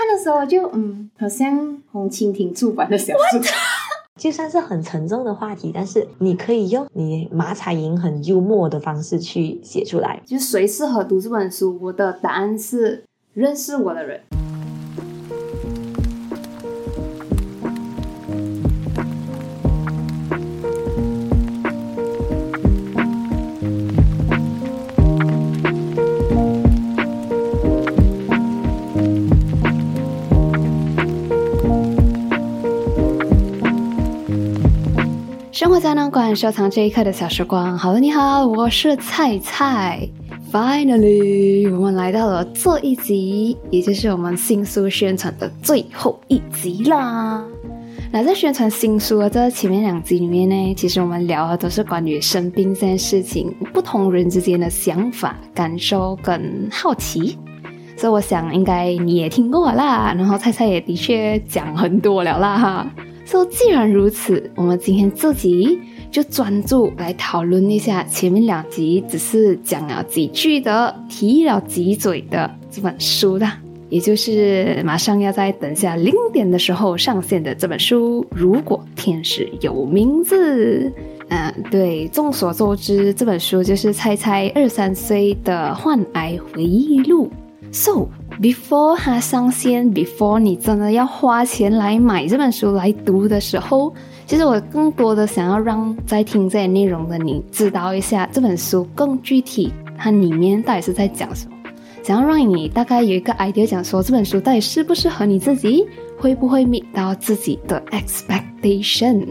看的时候就嗯，好像红蜻蜓出版的小说。就算是很沉重的话题，但是你可以用你马彩莹很幽默的方式去写出来。就是谁适合读这本书？我的答案是认识我的人。生活胶囊馆收藏这一刻的小时光。好了，你好，我是菜菜。Finally，我们来到了这一集，也就是我们新书宣传的最后一集啦。那在宣传新书的这前面两集里面呢，其实我们聊的都是关于生病这件事情，不同人之间的想法、感受跟好奇。所以我想应该你也听过啦，然后菜菜也的确讲很多了啦哈。说既然如此，我们今天这集就专注来讨论一下前面两集只是讲了几句的、提了几嘴的这本书的，也就是马上要在等下零点的时候上线的这本书。如果天使有名字，嗯，对，众所周知，这本书就是猜猜二三岁的患癌回忆录。So before 它上线，before 你真的要花钱来买这本书来读的时候，其实我更多的想要让在听这些内容的你知道一下这本书更具体，它里面到底是在讲什么，想要让你大概有一个 idea，讲说这本书到底适不适合你自己，会不会 meet 到自己的 expectation。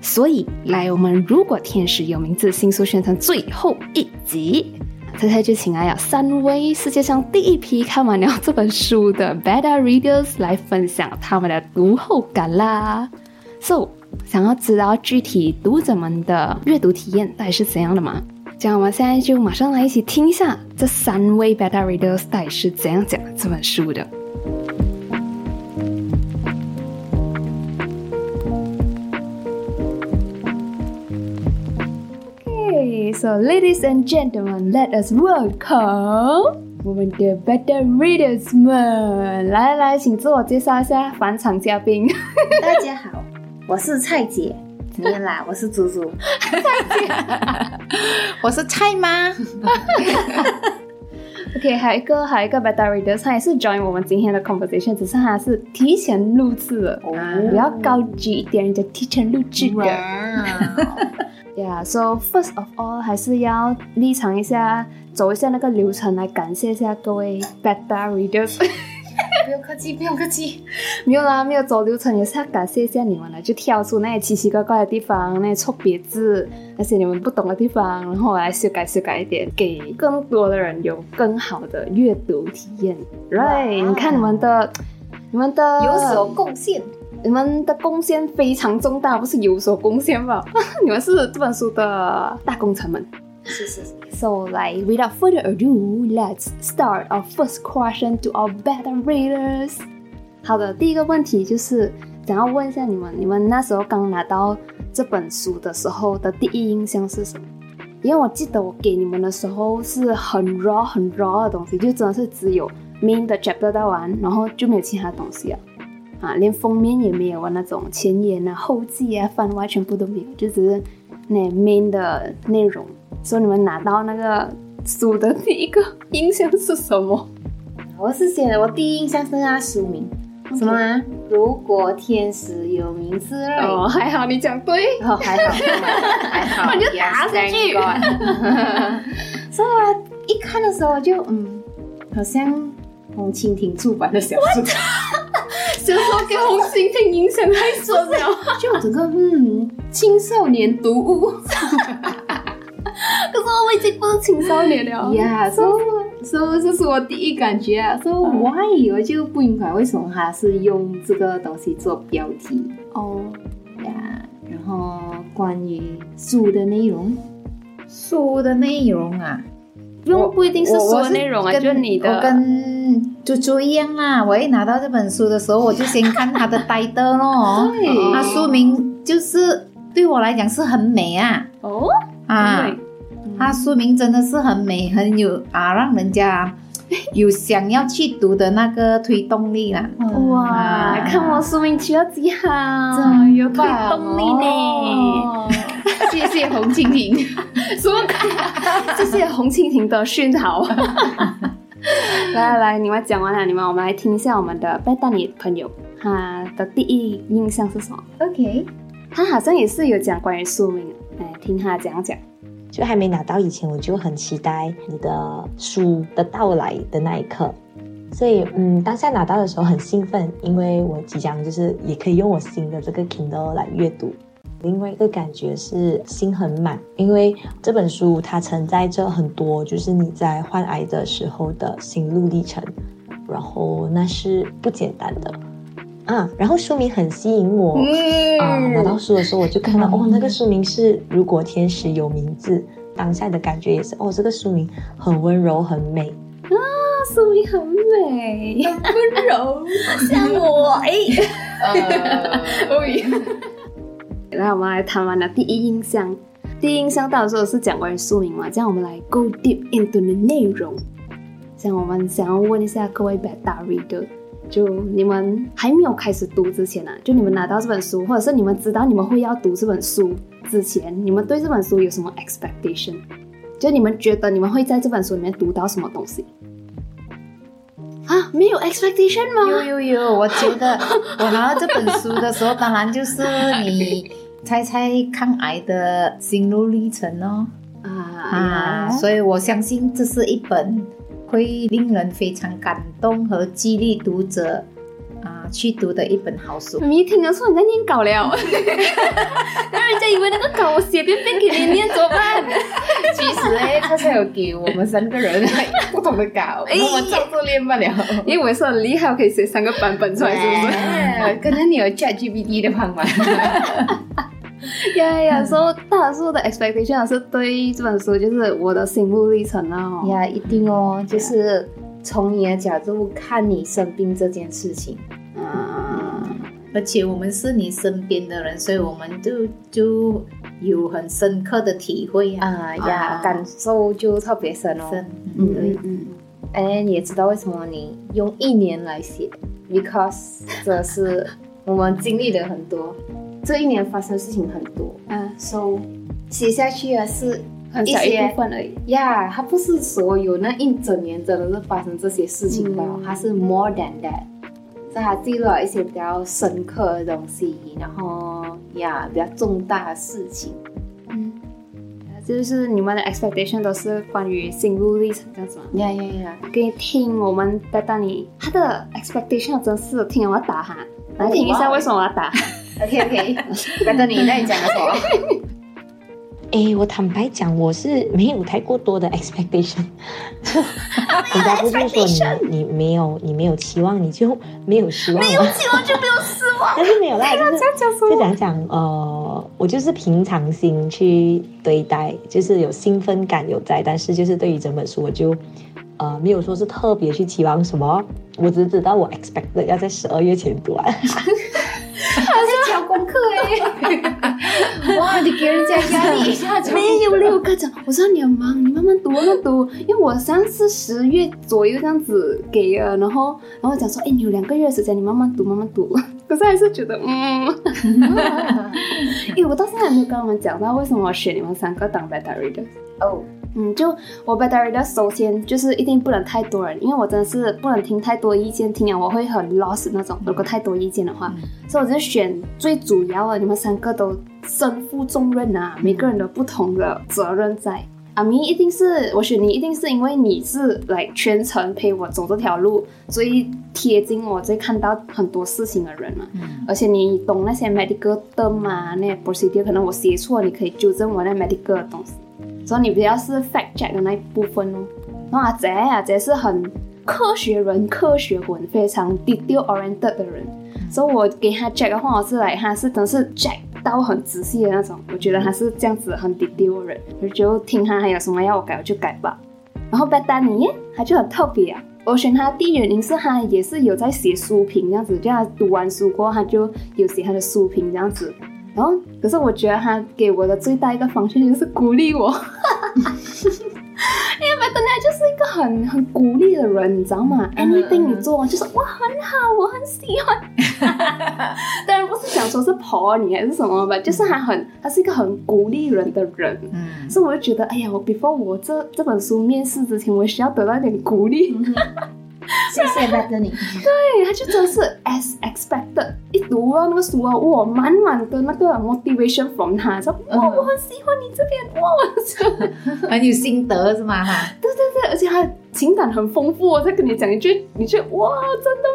所以，来我们如果天使有名字新书宣传最后一集。猜猜就请来了三位世界上第一批看完了这本书的 beta readers 来分享他们的读后感啦。So，想要知道具体读者们的阅读体验到底是怎样的吗？这样我们现在就马上来一起听一下这三位 beta readers 到底是怎样讲这本书的。So, ladies and gentlemen, let us welcome 我们的 Better Readers 们。来来来，请自我介绍一下返场嘉宾。大家好，我是蔡姐。怎么样啦？我是猪猪。蔡姐，我是蔡妈。OK，还有一个，还有一个 Better Readers，他也是 join 我们今天的 conversation，只是他是提前录制了，比较高级一点的提前录制的。Yeah, so first of all，还是要立场一下，走一下那个流程来感谢一下各位 beta readers。不用客气，不用客气。没有啦，没有走流程也是要感谢一下你们了，就跳出那些奇奇怪怪的地方，那些错别字，那些你们不懂的地方，然后来修改修改一点，给更多的人有更好的阅读体验。Right？你看你们的，你们的有所贡献。你们的贡献非常重大，不是有所贡献吧？你们是这本书的大功臣们。是是是。So, like, without further ado, let's start our first question to our beta readers. 好的，第一个问题就是想要问一下你们，你们那时候刚拿到这本书的时候的第一印象是什么？因为我记得我给你们的时候是很 raw、很 raw 的东西，就真的是只有 main 的 chapter 到完，然后就没有其他东西了。啊，连封面也没有啊，那种前言啊、后记啊、番外全部都没有，就只是那 main 的内容。所以你们拿到那个书的第一个印象是什么？我是写的，我第一印象是那书名，什么啊？如果天使有名字哦，还好你讲对，哦还好，还好，我就打下去。所以啊，一看的时候就嗯，好像红蜻蜓出版的小说。小时候给红蜻蜓影响太深了，就整个嗯青少年读物。可是我已经不是青少年了呀，所以所以这是我第一感觉啊。所以 why 我就不明白为什么他是用这个东西做标题哦呀。然后关于书的内容，书的内容啊。不不一定是书的内容啊，就你的。我跟猪猪一样啊，我一拿到这本书的时候，我就先看它的呆的咯。对。它书名就是对我来讲是很美啊。哦。啊。它书名真的是很美，很有啊，让人家 有想要去读的那个推动力啦。哇，啊看我书名取得几好，真有推动力呢。哦谢谢红蜻蜓。什么？谢谢红蜻蜓的熏陶。来来来，你们讲完了，你们我们来听一下我们的贝丹尼朋友他的第一印象是什么？OK，他好像也是有讲关于宿命，来听他讲讲。就还没拿到以前，我就很期待你的书的到来的那一刻。所以，嗯，当下拿到的时候很兴奋，因为我即将就是也可以用我新的这个 Kindle 来阅读。另外一个感觉是心很满，因为这本书它承载着很多，就是你在患癌的时候的心路历程，然后那是不简单的啊。然后书名很吸引我，啊，拿到书的时候我就看到，哦，那个书名是《如果天使有名字》，当下的感觉也是，哦，这个书名很温柔，很美。啊书名很美，温柔。像我哎。呃，来，我们来谈完了第一印象。第一印象到的时候是讲关于书名嘛，这样我们来 go deep into the 内容。像我们想要问一下各位 bad reader，就你们还没有开始读之前啊，就你们拿到这本书，或者是你们知道你们会要读这本书之前，你们对这本书有什么 expectation？就你们觉得你们会在这本书里面读到什么东西？啊，没有 expectation 吗？有有有，我觉得我拿到这本书的时候，当然就是你猜猜抗癌的心路历程哦。啊啊，所以我相信这是一本会令人非常感动和激励读者啊去读的一本好书。你一听得出你在念稿了，让人家以为那个稿我写遍遍给你念怎么办？其实呢，他是有给我们三个人 不同的稿，哎我们照做练不了。因为我是很厉害，我可以写三个版本出来，是不是？是？可能你有 ChatGPT 的方法。呀呀呀！说大多数的 expectation 是对这本书就是我的心路历程哦。呀，一定哦，就是从你的角度看你生病这件事情。啊，而且我们是你身边的人，所以我们就就有很深刻的体会啊啊呀，感受就特别深哦。深嗯对嗯嗯，哎，你也知道为什么你用一年来写？Because 这是我们经历了很多，这一年发生的事情很多嗯，，so 写下去啊是很小一部分而已。呀它不是所有那一整年真的是发生这些事情吧，嗯它是 more than that。所以它记录了一些比较深刻的东西，然后呀比较重大的事情。嗯，就是你们的 expectation 都是关于心路历程这样子吗？呀呀呀！可以听我们的丹尼，他的 expectation 真是听了我打哈，来听一下为什么我要打哈。OK OK，那等你那你讲个什么？诶，我坦白讲，我是没有太过多的 expectation。人家不是说你你没有你没有期望，你就没有失望吗？没有期望就没有失望。但是没有啦，就是就讲讲呃，我就是平常心去对待，就是有兴奋感有在，但是就是对于整本书，我就呃没有说是特别去期望什么，我只知道我 expect 要在十二月前读完。在交功课哎！哇，你给人家压力一下就没有嘞，我跟讲，我知道你很忙，你慢慢读，慢慢读。因为我上次十月左右这样子给了，然后然后讲说，哎，你有两个月的时间，你慢慢读，慢慢读。可是还是觉得，嗯，哎，我到现在还没有跟他们讲到为什么我选你们三个当 beta reader。哦，嗯，就我 beta reader 首先就是一定不能太多人，因为我真的是不能听太多意见，听了我会很 lost 那种。如果太多意见的话，所以我就选最主要的，你们三个都身负重任啊，每个人都不同的责任在。阿明一定是我选你，一定是因为你是来全程陪我走这条路，最贴近我，最看到很多事情的人嘛。而且你懂那些 medical term 啊，那些 procedure，可能我写错，你可以纠正我那 medical 的东西。所以你比较是 fact check 的那一部分哦。然后阿杰阿杰是很科学人、科学魂，非常 detail oriented 的人。所以我给他 check 的话，我是来他是真是 check 到很仔细的那种。我觉得他是这样子很 detail 的人，我就听他还有什么要我改我就改吧。然后贝丹尼耶他就很特别啊。我选他的第一原因是他也是有在写书评这样子，就他读完书过后，他就有写他的书评这样子。然后，可是我觉得他给我的最大一个方向就是鼓励我，因为贝丹尼就是一个很很鼓励的人，你知道吗嗯？Anything 你做就是哇很好，我很喜欢。当然不是想说是婆你还是什么吧，就是他很他是一个很鼓励人的人。嗯，所以我就觉得，哎呀，我 before 我这这本书面试之前，我需要得到一点鼓励。谢谢 Bethany。对，他就真的是 as expected。一读到那个书啊，哇，满满的那个 motivation from 他，说哇，嗯我很喜欢你这边，哇，我这很有心得是吗？哈，对对对，而且他的情感很丰富。我再跟你讲一句，你就哇，真的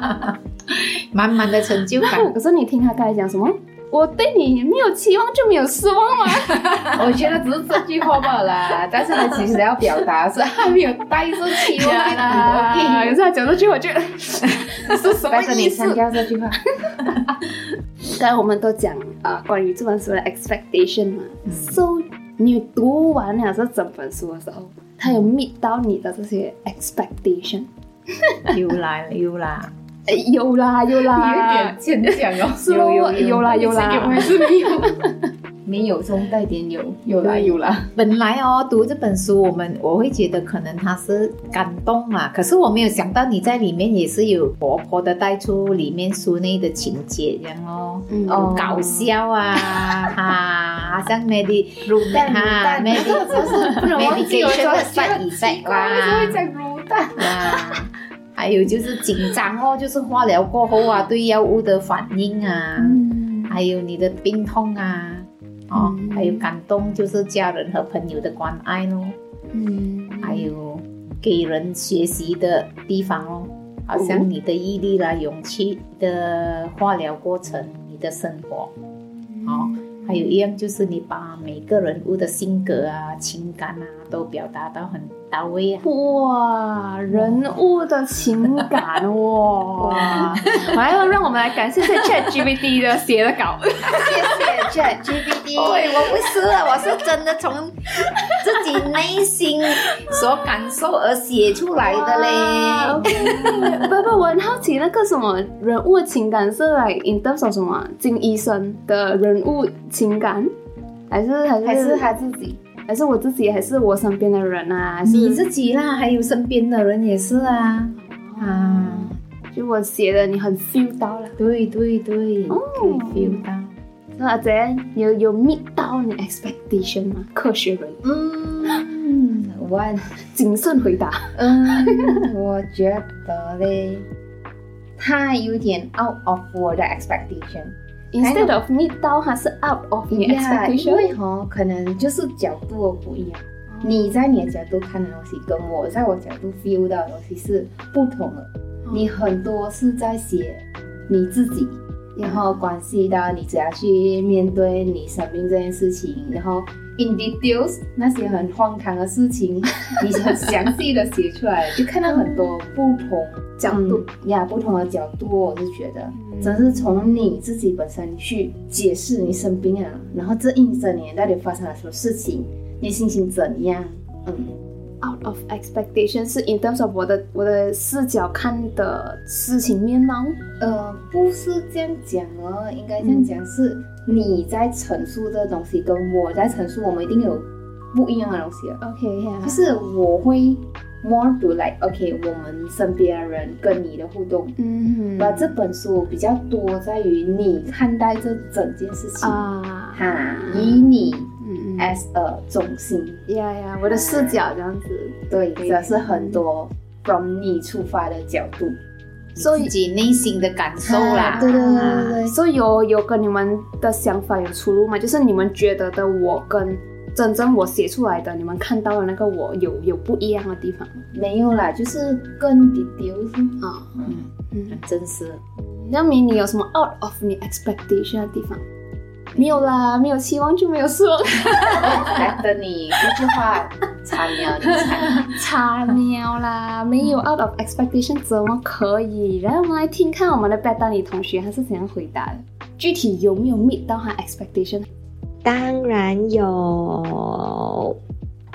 吗？满满的成就感。可是你听他刚才讲什么？我对你没有期望就没有失望吗？我觉得只是这句话罢了啦，但是他其实要表达是他没有带着期望啊，来可是他讲这句，话就 是什么意思你删？掉这句话。刚才我们都讲啊、呃关于这本书的 expectation 嘛、so 你读完了这整本书的时候，它有 meet 到你的这些 expectation？又来了，又啦，哎，有啦有啦，牵强哦。有有有啦有啦，还是没有？没有中带点有，有啦有啦。本来哦，读这本书，我们我会觉得可能它是感动嘛，可是我没有想到你在里面也是有活泼的带出里面书内的情节，这样哦，嗯哦，搞笑啊，哈，好像 medi 卤蛋哈卤蛋 medi 是不能忘记我 medication 的说 side effect 为什么会，讲卤蛋？啊，还有就是紧张哦，就是化疗过后啊，对药物的反应啊，嗯。还有你的病痛啊，哦，嗯。还有感动，就是家人和朋友的关爱咯，嗯，还有给人学习的地方哦，好像你的毅力啦、勇气的化疗过程、你的生活，哦，还有一样就是你把每个人物的性格啊、情感啊都表达到很到位啊。哇，人物的情感哇，还要让我们来感谢这 Chat GPT 的写的稿。谢谢 ChatGPT，对 我不是，我是真的从自己内心所感受而写出来的嘞。OK，不不，我很好奇那个什么人物情感是来 in terms of 什么啊金医生的人物情感，还是还是还是他自己？还是我自己，还是我身边的人啊？还是你自己啦，还有身边的人也是啊，啊，就我写的，你很 feel 到了。对对对，可以 feel 到。那阿姐有有 meet 到你 expectation 吗？科学人嗯，我谨慎回答。嗯，我觉得嘞，他有点 out of 我的 expectation。Instead of meet 到，它是 out of expectation。因为哈，可能就是角度不一样。你在你的角度看的东西，跟我在我角度 feel 到的东西是不同的。你很多是在写你自己，然后关系到你怎样去面对你生病这件事情，然后 in details 那些很荒唐的事情，你很详细的写出来，就看到很多不同角度嗯呀，不同的角度，我是觉得。真是从你自己本身去解释你生病了，然后这一整年到底发生了什么事情，你心情怎样？嗯，out of expectation 是 in terms of 我的我的视角看的事情面貌。呃，不是这样讲哦，应该这样讲，是你在陈述这东西，跟我在陈述，我们一定有不一样的东西的。OK 呀、就是我会 more to like OK，我们身边的人跟你的互动。嗯把这本书比较多在于你看待这整件事情，啊，哈，以你 as a 中心，呀呀，我的视角这样子。对，对这是很多 from 你出发的角度。所以自己内心的感受啦，对对对对啊对，所以有有跟你们的想法有出入吗？就是你们觉得的我跟真正我写出来的，你们看到的那个我有有不一样的地方？没有啦，就是更 details 啊，嗯，嗯，很真实。那明你有什么 out of 你 expectation 的地方？没有啦，没有期望就没有失望。来的你这句话差秒你猜，差喵啦，没有 out of expectation 怎么可以？然后我们来听看我们的贝丹尼同学他是怎样回答的，具体有没有 meet 到他 expectation？当然有，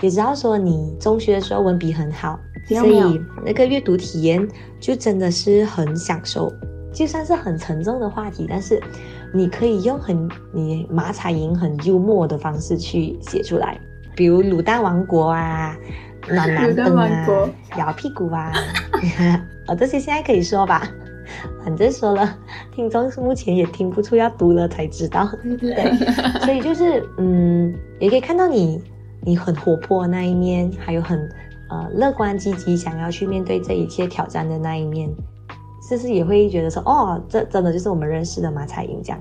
也知道说你中学的时候文笔很好，所以那个阅读体验就真的是很享受。就算是很沉重的话题，但是你可以用很你马彩莹很幽默的方式去写出来，比如《卤蛋王国》啊，暖男的灯啊玩过，摇屁股啊，哦，这些现在可以说吧。反正说了，听众目前也听不出要读了才知道。对 对对，所以就是嗯，也可以看到你你很活泼的那一面，还有很呃乐观积极，想要去面对这一切挑战的那一面，是不是也会觉得说哦，这真的就是我们认识的马彩英这样。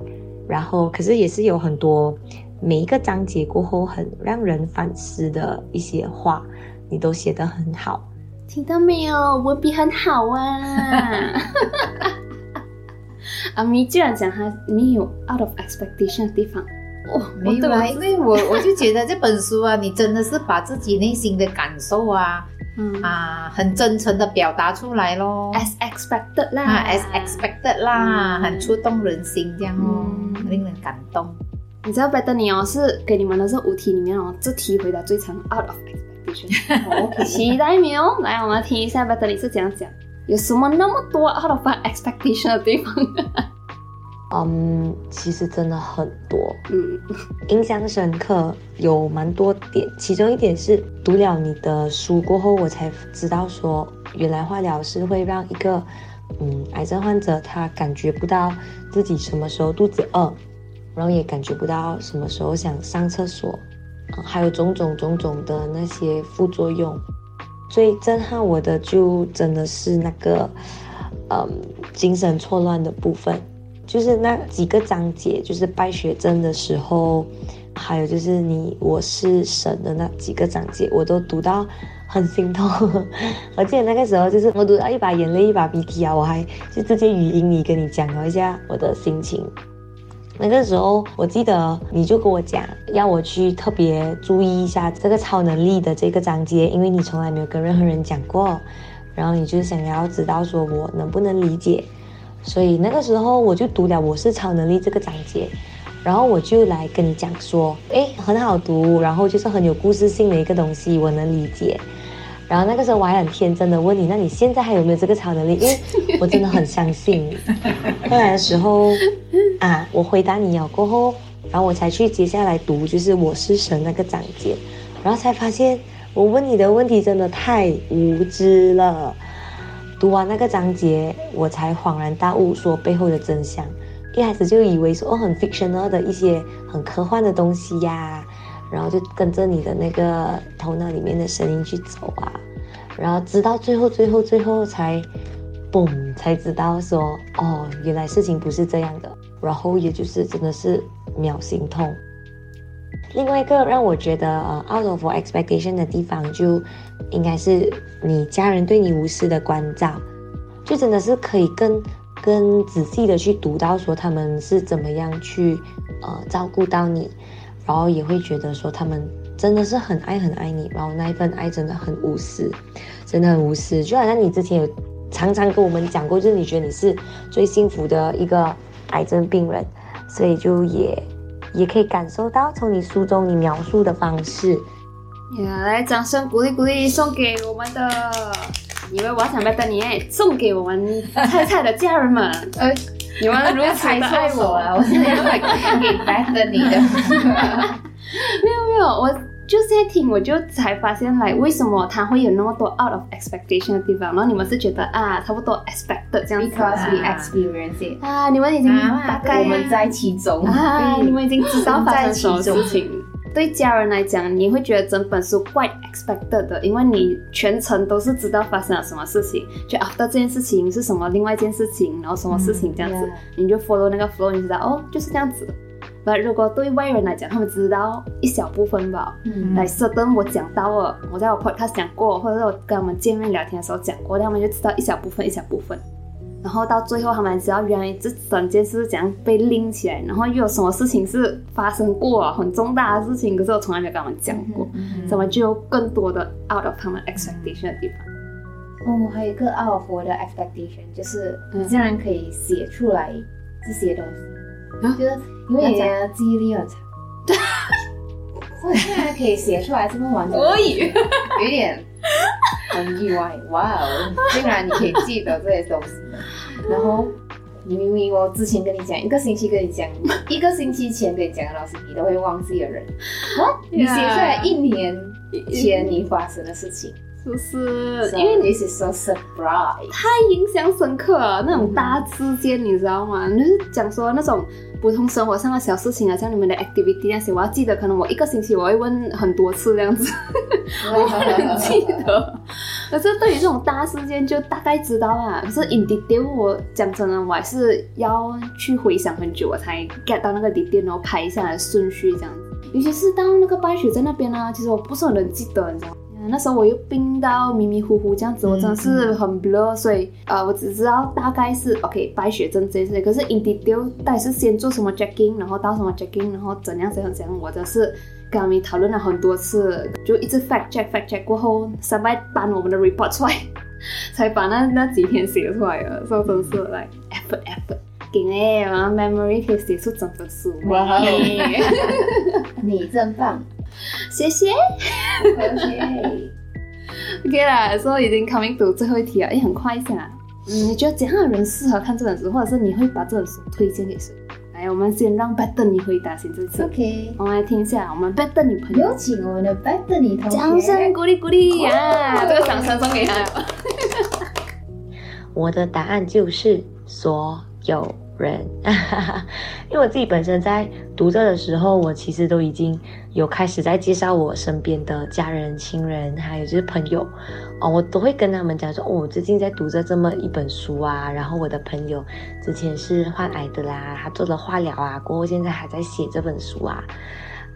然后可是也是有很多每一个章节过后很让人反思的一些话，你都写得很好。听到没有？文笔很好啊！阿咪居然讲他没有 out of expectation 的地方，哦、没有啊，因为我我就觉得这本书啊，你真的是把自己内心的感受啊嗯啊，很真诚的表达出来咯。as expected 啦、啊，as expected 啦，嗯很触动人心这样哦，嗯令人感动。你知道，Bettany 哦是给你们的这五题里面哦，这题回答最长 out of expectation。期待你哦？来，我们听一下 Bettany 是怎样讲，有什么那么多 out of expectation 的地方？嗯，其实真的很多，嗯印象深刻有蛮多点，其中一点是读了你的书过后，我才知道说，原来化疗是会让一个嗯癌症患者他感觉不到自己什么时候肚子饿，然后也感觉不到什么时候想上厕所，嗯还有种种种种的那些副作用。最震撼我的就真的是那个嗯精神错乱的部分。就是那几个章节，就是败血症的时候，还有就是你我是神的那几个章节，我都读到很心痛。我记得那个时候，就是我读到一把眼泪一把鼻涕啊，我还就直接语音里跟你讲了一下我的心情。那个时候，我记得你就跟我讲，要我去特别注意一下这个超能力的这个章节，因为你从来没有跟任何人讲过，然后你就想要知道说我能不能理解。所以那个时候我就读了《我是超能力》这个章节，然后我就来跟你讲说，诶，很好读，然后就是很有故事性的一个东西，我能理解。然后那个时候我还很天真的问你，那你现在还有没有这个超能力？因为我真的很相信你。后来的时候啊，我回答你了过后，然后我才去接下来读，就是《我是神》那个章节，然后才发现我问你的问题真的太无知了。读完那个章节，我才恍然大悟，说背后的真相。一开始就以为说哦，很 fictional 的一些很科幻的东西呀，然后就跟着你的那个头脑里面的声音去走啊，然后直到最后，最后，最后才，嘣，才知道说哦，原来事情不是这样的。然后也就是真的是秒心痛。另外一个让我觉得呃 out of expectation 的地方，就应该是你家人对你无私的关照，就真的是可以更更仔细的去读到说他们是怎么样去呃照顾到你，然后也会觉得说他们真的是很爱很爱你，然后那一份爱真的很无私，真的很无私，就好像你之前有常常跟我们讲过，就是你觉得你是最幸福的一个癌症病人，所以就也。也可以感受到从你书中你描述的方式，呀，来掌声鼓励鼓励，送给我们的，以为我想拜托你哎，送给我们菜菜的家人们，呃，你们如此猜的爱我啊我了，我现在要来给 better 你的。没有没有，我就现在听我就才发现来为什么他会有那么多 out of expectation 的地方，然后你们是觉得啊差不多 expected 这样子 Because we 啊。experience it，啊，你们已经啊大概我们在其中。啊，对你们已经知道发生什么事情。对家人来讲，你会觉得整本书 quite expected 的，因为你全程都是知道发生了什么事情，就 after 这件事情是什么，另外一件事情，然后什么事情这样子，嗯你就 follow 那个 flow，你知道哦，就是这样子。那如果对外人来讲，他们知道一小部分吧，嗯。来 certain 我讲到了，我在我 podcast 讲过，或者是我跟他们见面聊天的时候讲过，他们就知道一小部分一小部分，然后到最后他们知道原来这整件事是怎样被拎起来，然后又有什么事情是发生过很重大的事情，可是我从来没有跟他们讲过，嗯所以我们就有更多的 out of 他们 expectation 的地方。哦，还有一个 out of 我的 expectation，就是嗯你竟然可以写出来这些东西，啊？就是因为你的记忆力很强，所以竟然可以写出来这么完整，可以，有点很意外，哇哦！竟然你可以记得这些东西，然后你明明我之前跟你讲，一个星期跟你讲，一个星期前跟你讲的东西，你都会忘记的人，哇！你写出来一年前你发生的事情。是不是？因为 this is so surprise。太印象深刻了，那种大事件你知道吗？就是讲说那种普通生活上的小事情啊，像你们的 activity 那些，我要记得，可能我一个星期我会问很多次这样子，我很记得。可是对于这种大事件就大概知道啊，可是 in detail 我讲真的，我还是要去回想很久，我才 get 到那个 detail，然后排一下来顺序这样子。尤其是到那个白雪在那边啊，其实我不是很能记得，你知道吗？那时候我又病到迷迷糊糊这样子，我真的是很 blur，所以呃，我只知道大概是 OK 白血症这些，可是 in detail 到底是先做什么 checking，然后到什么 checking，然后怎样怎样怎样，我真是跟他们讨论了很多次，就一直 fact check fact check 过后，三百搬我们的 report 出来，才把那那几天写出来了，所以真是 like effort effort。劲诶，然后 memory 可以写出整本书。哇嘿 你真棒谢谢。，OK。OK 啦，所以已经 coming to 最后一题了，诶，很快一下。嗯，你觉得怎样的人适合看这本书，或者是你会把这本书推荐给谁？来，我们先让 Better 你回答先这次。OK，我们来听一下我们 Better 女朋友有请我们的 Better 你同学。掌声鼓励鼓励呀！这个掌声送给他。我的答案就是所有人，因为我自己本身在读这的时候，我其实都已经有开始在介绍我身边的家人、亲人，还有就是朋友，哦，我都会跟他们讲说，哦，我最近在读着这么一本书啊，然后我的朋友之前是患癌的啦，他做了化疗啊，过后现在还在写这本书啊，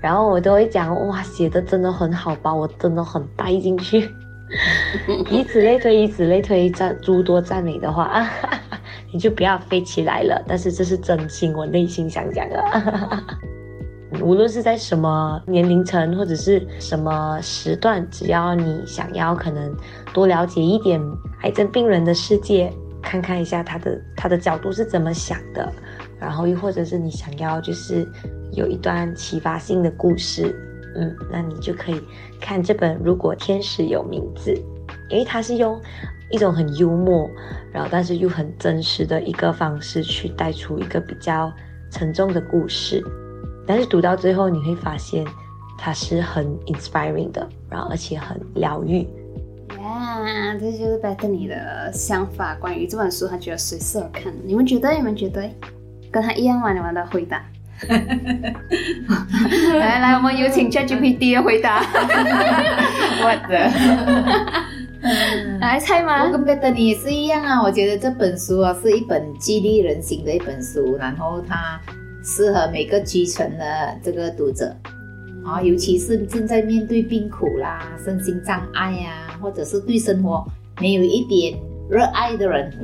然后我都会讲，哇，写的真的很好吧，我真的很带进去。以此类推，以此类推，赞诸多赞美的话，啊、你就不要飞起来了。但是这是真心，我内心想讲的。无论是在什么年龄层或者是什么时段，只要你想要可能多了解一点癌症病人的世界，看看一下他的他的角度是怎么想的，然后又或者是你想要就是有一段启发性的故事，嗯，那你就可以看这本《如果天使有名字》，因为它是用一种很幽默，然后但是又很真实的一个方式去带出一个比较沉重的故事。但是读到最后，你会发现它是很 inspiring 的，然后而且很疗愈。呀，这就是 Bethany 的想法，关于这本书，他觉得谁适合看？你们觉得？你们觉得？跟他一样吗？你们的回答？来来，我们有请 ChatGPT 的回答。我的。来猜吗我？跟贝登尼也是一样啊，我觉得这本书啊是一本激励人心的一本书，然后它适合每个基层的这个读者啊，尤其是正在面对病苦啦、身心障碍呀、或者是对生活没有一点热爱的人。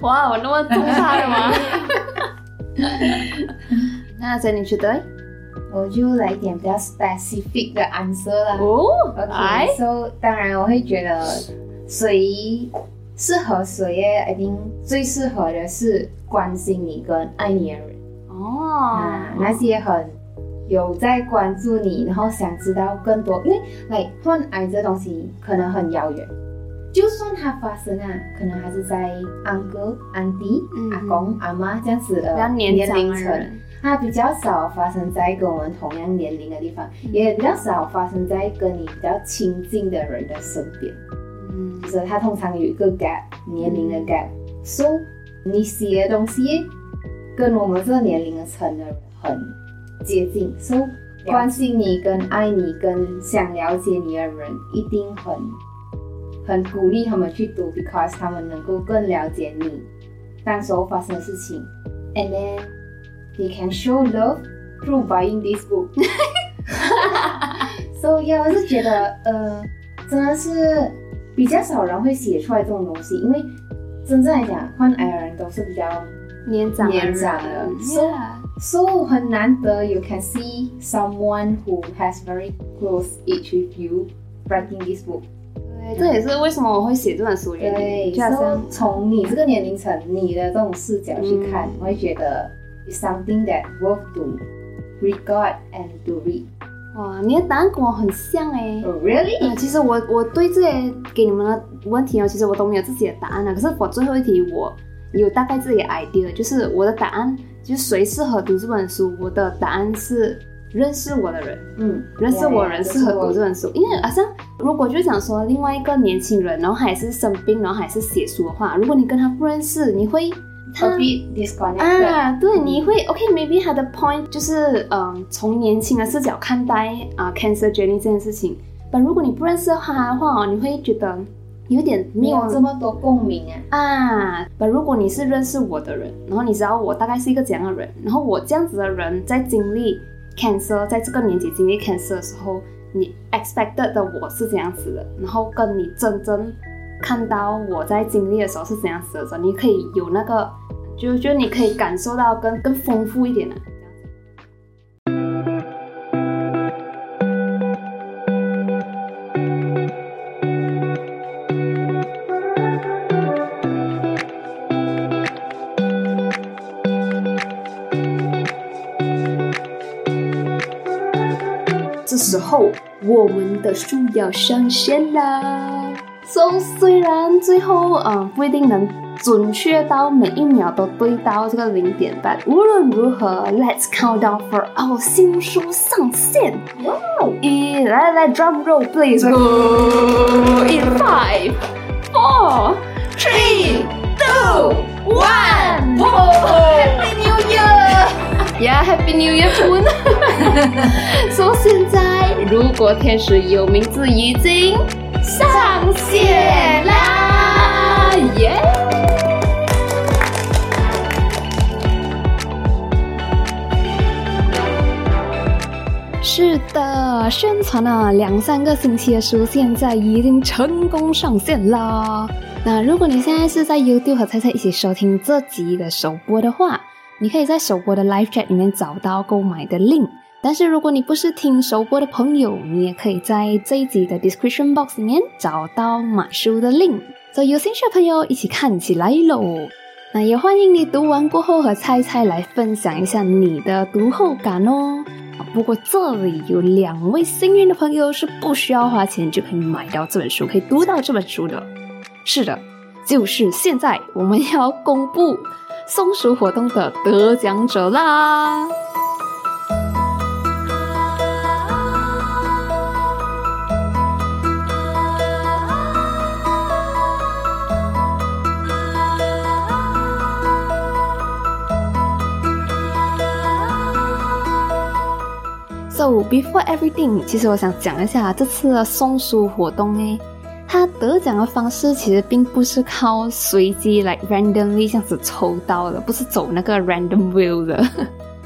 哇，我那么重他的吗？那所以你觉得？我就来点比较 specific 的 answer 啦。哦，OK，so 当然我会觉得谁适合谁耶，I think 最适合的是关心你跟爱你的人。哦。啊，，那些很有在关注你，然后想知道更多，因为来患癌这东西可能很遥远。就算它发生啊，可能还是在安哥、安迪、嗯。阿公、阿妈这样子的比较年长龄层，它比较少发生在跟我们同样年龄的地方，也比较少发生在跟你比较亲近的人的身边。嗯。所以它通常有一个 gap 年龄的 gap。So 你写的东西跟我们这个年龄的层的人很接近，So 关心你、跟爱你、跟想了解你的人，一定很很鼓励他们去读，because 他们能够更了解你当时候发生的事情，and then they can show love through buying this book。so yeah，我是觉得，呃，真的是比较少人会写出来这种东西，因为真正来讲，患癌的人都是比较年长年长的 So- Yeah So 很难得，you can see someone who has very close age with you writing this book。对，这也是为什么我会写这本书的原对因，就好，so 像从你这个年龄层，你的这种视角去看，嗯我会觉得 something that worth to regard and to read。哇，你的答案跟我很像哎。Oh, really？嗯，其实我我对这些给你们的问题哦，其实我都没有自己的答案了。可是我最后一题我有大概自己的 idea，就是我的答案就是谁适合读这本书，我的答案是认识我的人，嗯，认识我的人适合读这这本书，因为好像如果就讲说另外一个年轻人，然后还是生病，然后还是写书的话，如果你跟他不认识，你会他 disconnected。啊，对，你会 OK，maybe、他的 point 就是嗯，从年轻的视角看待啊、cancer journey 这件事情。但如果你不认识他的话哦，你会觉得有点没有这么多共鸣啊。啊。但如果你是认识我的人，然后你知道我大概是一个怎样的人，然后我这样子的人在经历 cancer，在这个年纪经历 cancer 的时候，你 expected 的我是怎样子的，然后跟你真正看到我在经历的时候是怎样子的时候，你可以有那个，就就你可以感受到更更丰富一点的。这时候，我们的书要上线啦。So 虽然最后嗯不一定能准确到每一秒都对到这个零点，但无论如何，Let's count down for our 新书上线。哇一来来来 drum roll please。In five, four, three, two, one. Happy New Year! Yeah, Happy New Year, Poon. 说现在，如果天使有名字已经上线啦，耶、是的，宣传了两三个星期的书，现在已经成功上线啦。那如果你现在是在 YouTube 和菜菜一起收听这集的首播的话，你可以在首播的 Live Chat 里面找到购买的 link。但是如果你不是听首播的朋友，你也可以在这一集的 description box 里面找到买书的 link。所以有兴趣的朋友一起看起来喽！那也欢迎你读完过后和菜菜来分享一下你的读后感哦。不过这里有两位幸运的朋友是不需要花钱就可以买到这本书，可以读到这本书的。是的，就是现在我们要公布松鼠活动的得奖者啦！So before everything，其实我想讲一下这次的送书活动呢，它得奖的方式其实并不是靠随机来 randomly 这样子抽到的，不是走那个 random wheel 的。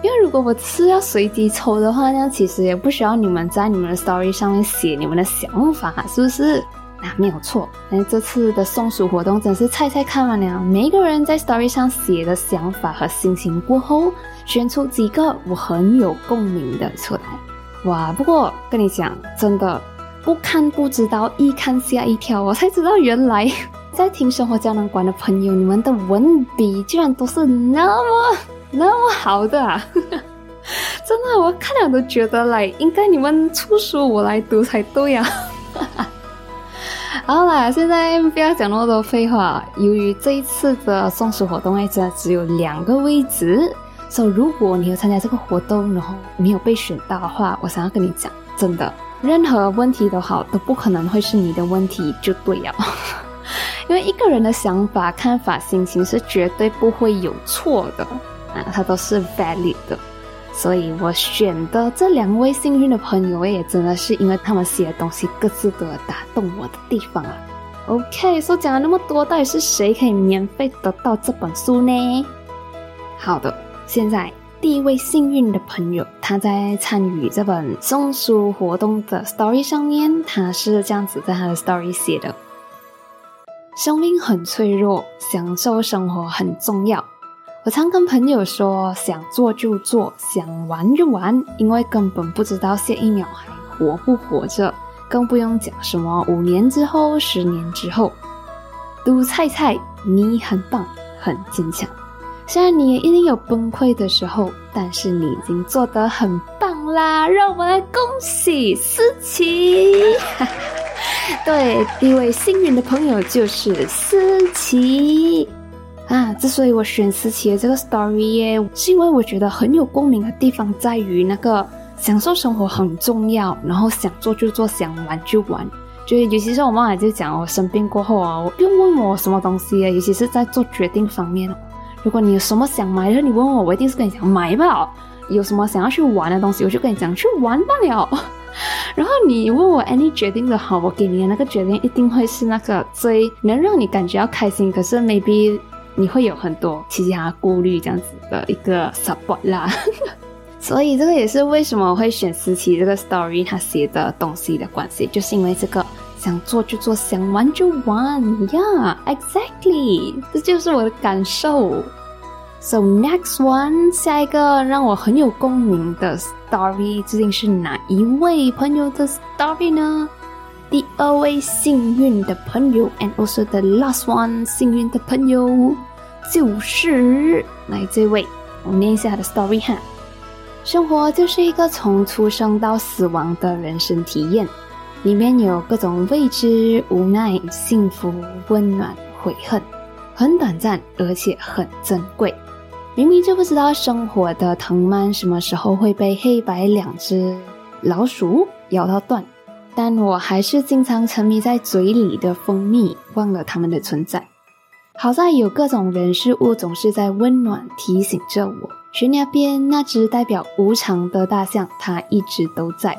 因为如果我是要随机抽的话，那其实也不需要你们在你们的 story 上面写你们的想法，是不是？啊，没有错。但这次的送书活动真是猜猜看完了，每一个人在 story 上写的想法和心情过后，选出几个我很有共鸣的出来。哇！不过跟你讲，真的不看不知道，一看吓一跳，我才知道原来在听生活胶囊馆的朋友，你们的文笔居然都是那么 那么好的啊！真的，我看了都觉得来，应该你们出书我来读才对啊！好啦，现在不要讲那么多废话。由于这一次的送书活动，真的只有两个位置，所以如果你有参加这个活动，然后没有被选到的话，我想要跟你讲，真的，任何问题都好，都不可能会是你的问题就对了。因为一个人的想法、看法、心情是绝对不会有错的啊，它都是 valid 的。所以我选的这两位幸运的朋友，也真的是因为他们写的东西各自都有打动我的地方啊。OK，说讲了那么多，到底是谁可以免费得到这本书呢？好的，现在第一位幸运的朋友，他在参与这本送书活动的 story 上面，他是这样子在他的 story 写的：生命很脆弱，享受生活很重要。我常跟朋友说，想做就做，想玩就玩，因为根本不知道下一秒还活不活着，更不用讲什么五年之后、十年之后。读菜菜，你很棒，很坚强。虽然你也一定有崩溃的时候，但是你已经做得很棒啦！让我们来恭喜思琪。对，第一位幸运的朋友就是思琪。啊，之所以我选思琪的这个 story 耶，是因为我觉得很有共鸣的地方在于那个享受生活很重要，然后想做就做，想玩就玩。就是尤其是我妈妈就讲，我生病过后啊，我不用问我什么东西啊，尤其是在做决定方面如果你有什么想买的，你问我，我一定是跟你讲买吧。有什么想要去玩的东西，我就跟你讲去玩吧了。然后你问我 any 决定的好，我给你的那个决定一定会是那个最能让你感觉到开心，可是 maybe 你会有很多其他顾虑这样子的一个 support 啦。所以这个也是为什么我会选思琪这个 story 他写的东西的关系，就是因为这个想做就做，想玩就玩，Yeah，exactly，这就是我的感受。So next one，下一个让我很有共鸣的 story，究竟是哪一位朋友的 story 呢？第二位幸运的朋友，and also the last one，幸运的朋友就是来这位，我念一下他的 story 哈。生活就是一个从出生到死亡的人生体验，里面有各种未知、无奈、幸福、温暖、悔恨，很短暂，而且很珍贵。明明就不知道生活的藤蔓什么时候会被黑白两只老鼠咬到断，但我还是经常沉迷在嘴里的蜂蜜，忘了它们的存在。好在有各种人事物总是在温暖提醒着我。悬崖边那只代表无常的大象，它一直都在。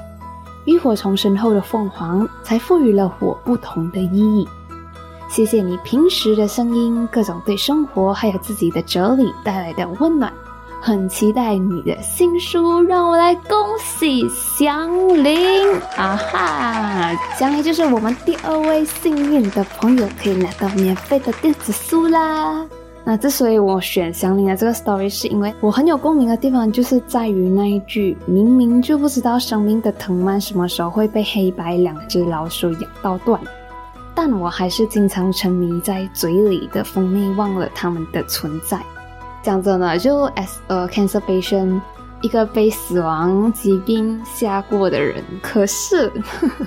浴火重生后的凤凰，才赋予了我不同的意义。谢谢你平时的声音，各种对生活还有自己的哲理带来的温暖。很期待你的新书，让我来恭喜祥林啊哈！祥林就是我们第二位幸运的朋友，可以拿到免费的电子书啦。那之所以我选祥林的这个 story，是因为我很有共鸣的地方，就是在于那一句明明就不知道生命的藤蔓什么时候会被黑白两只老鼠咬到断。但我还是经常沉迷在嘴里的蜂蜜，忘了它们的存在。讲真的，就 as a cancer patient，一个被死亡疾病吓过的人。可是，呵呵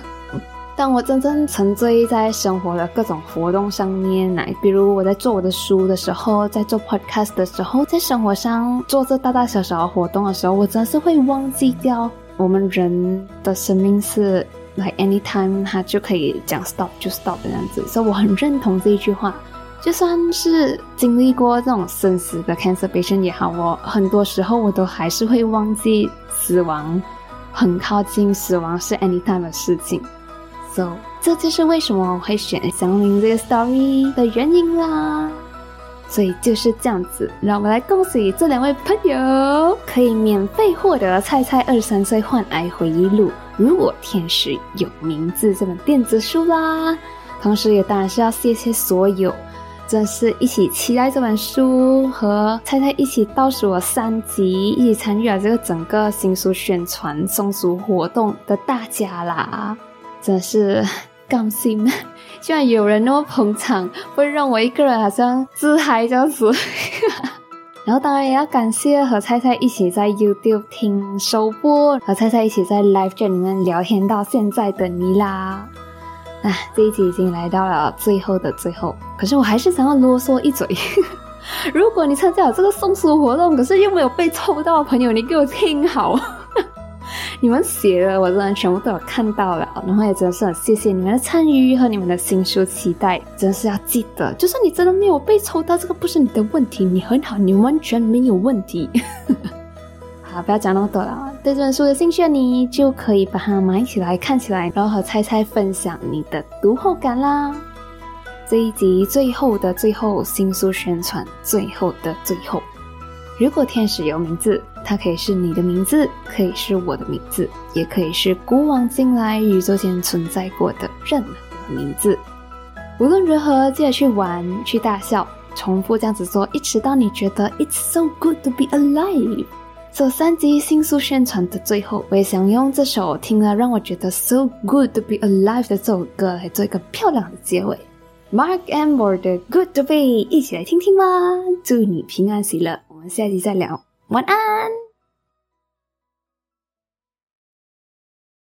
当我真正沉醉在生活的各种活动上面，来，比如我在做我的书的时候，在做 podcast 的时候，在生活上做这大大小小的活动的时候，我真是会忘记掉我们人的生命是。Like anytime，他就可以讲 stop 就 stop 这样子，所以我很认同这一句话。就算是经历过这种生死的 cancer patient 也好，我很多时候我都还是会忘记死亡很靠近，死亡是 anytime 的事情。So 这就是为什么我会选祥林这个 story 的原因啦。所以就是这样子，让我们来恭喜这两位朋友，可以免费获得《菜菜二十三岁患癌回忆录》。如果天使有名字这本电子书啦，同时也当然是要谢谢所有，真是一起期待这本书和菜菜一起倒数了三集，一起参与了这个整个新书宣传送书活动的大家啦，真是。感心，居然有人那么捧场，会让我一个人好像自嗨这样子。然后当然也要感谢和菜菜一起在 YouTube 听首播，和菜菜一起在 Live 这里面聊天到现在的你啦。啊，这一集已经来到了最后的最后，可是我还是想要啰嗦一嘴。如果你参加了这个送书活动，可是又没有被抽到的朋友，你给我听好。你们写的，我真的全部都有看到了，然后也真的是很谢谢你们的参与和你们的新书期待，真的是要记得，就算你真的没有被抽到，这个不是你的问题，你很好，你完全没有问题。好，不要讲那么多了，对这本书有兴趣的你就可以把它买起来看起来，然后和猜猜分享你的读后感啦。这一集最后的最后，新书宣传最后的最后。如果天使有名字，它可以是你的名字，可以是我的名字，也可以是古往今来宇宙间存在过的任何名字。无论如何，记得去玩，去大笑，重复这样子做，一直到你觉得 It's so good to be alive。这三集新书宣传的最后，我也想用这首听了让我觉得 so good to be alive 的这首歌来做一个漂亮的结尾。Mark and More 的 Good to Be，一起来听听吧。祝你平安喜乐。我们下期再聊，晚安。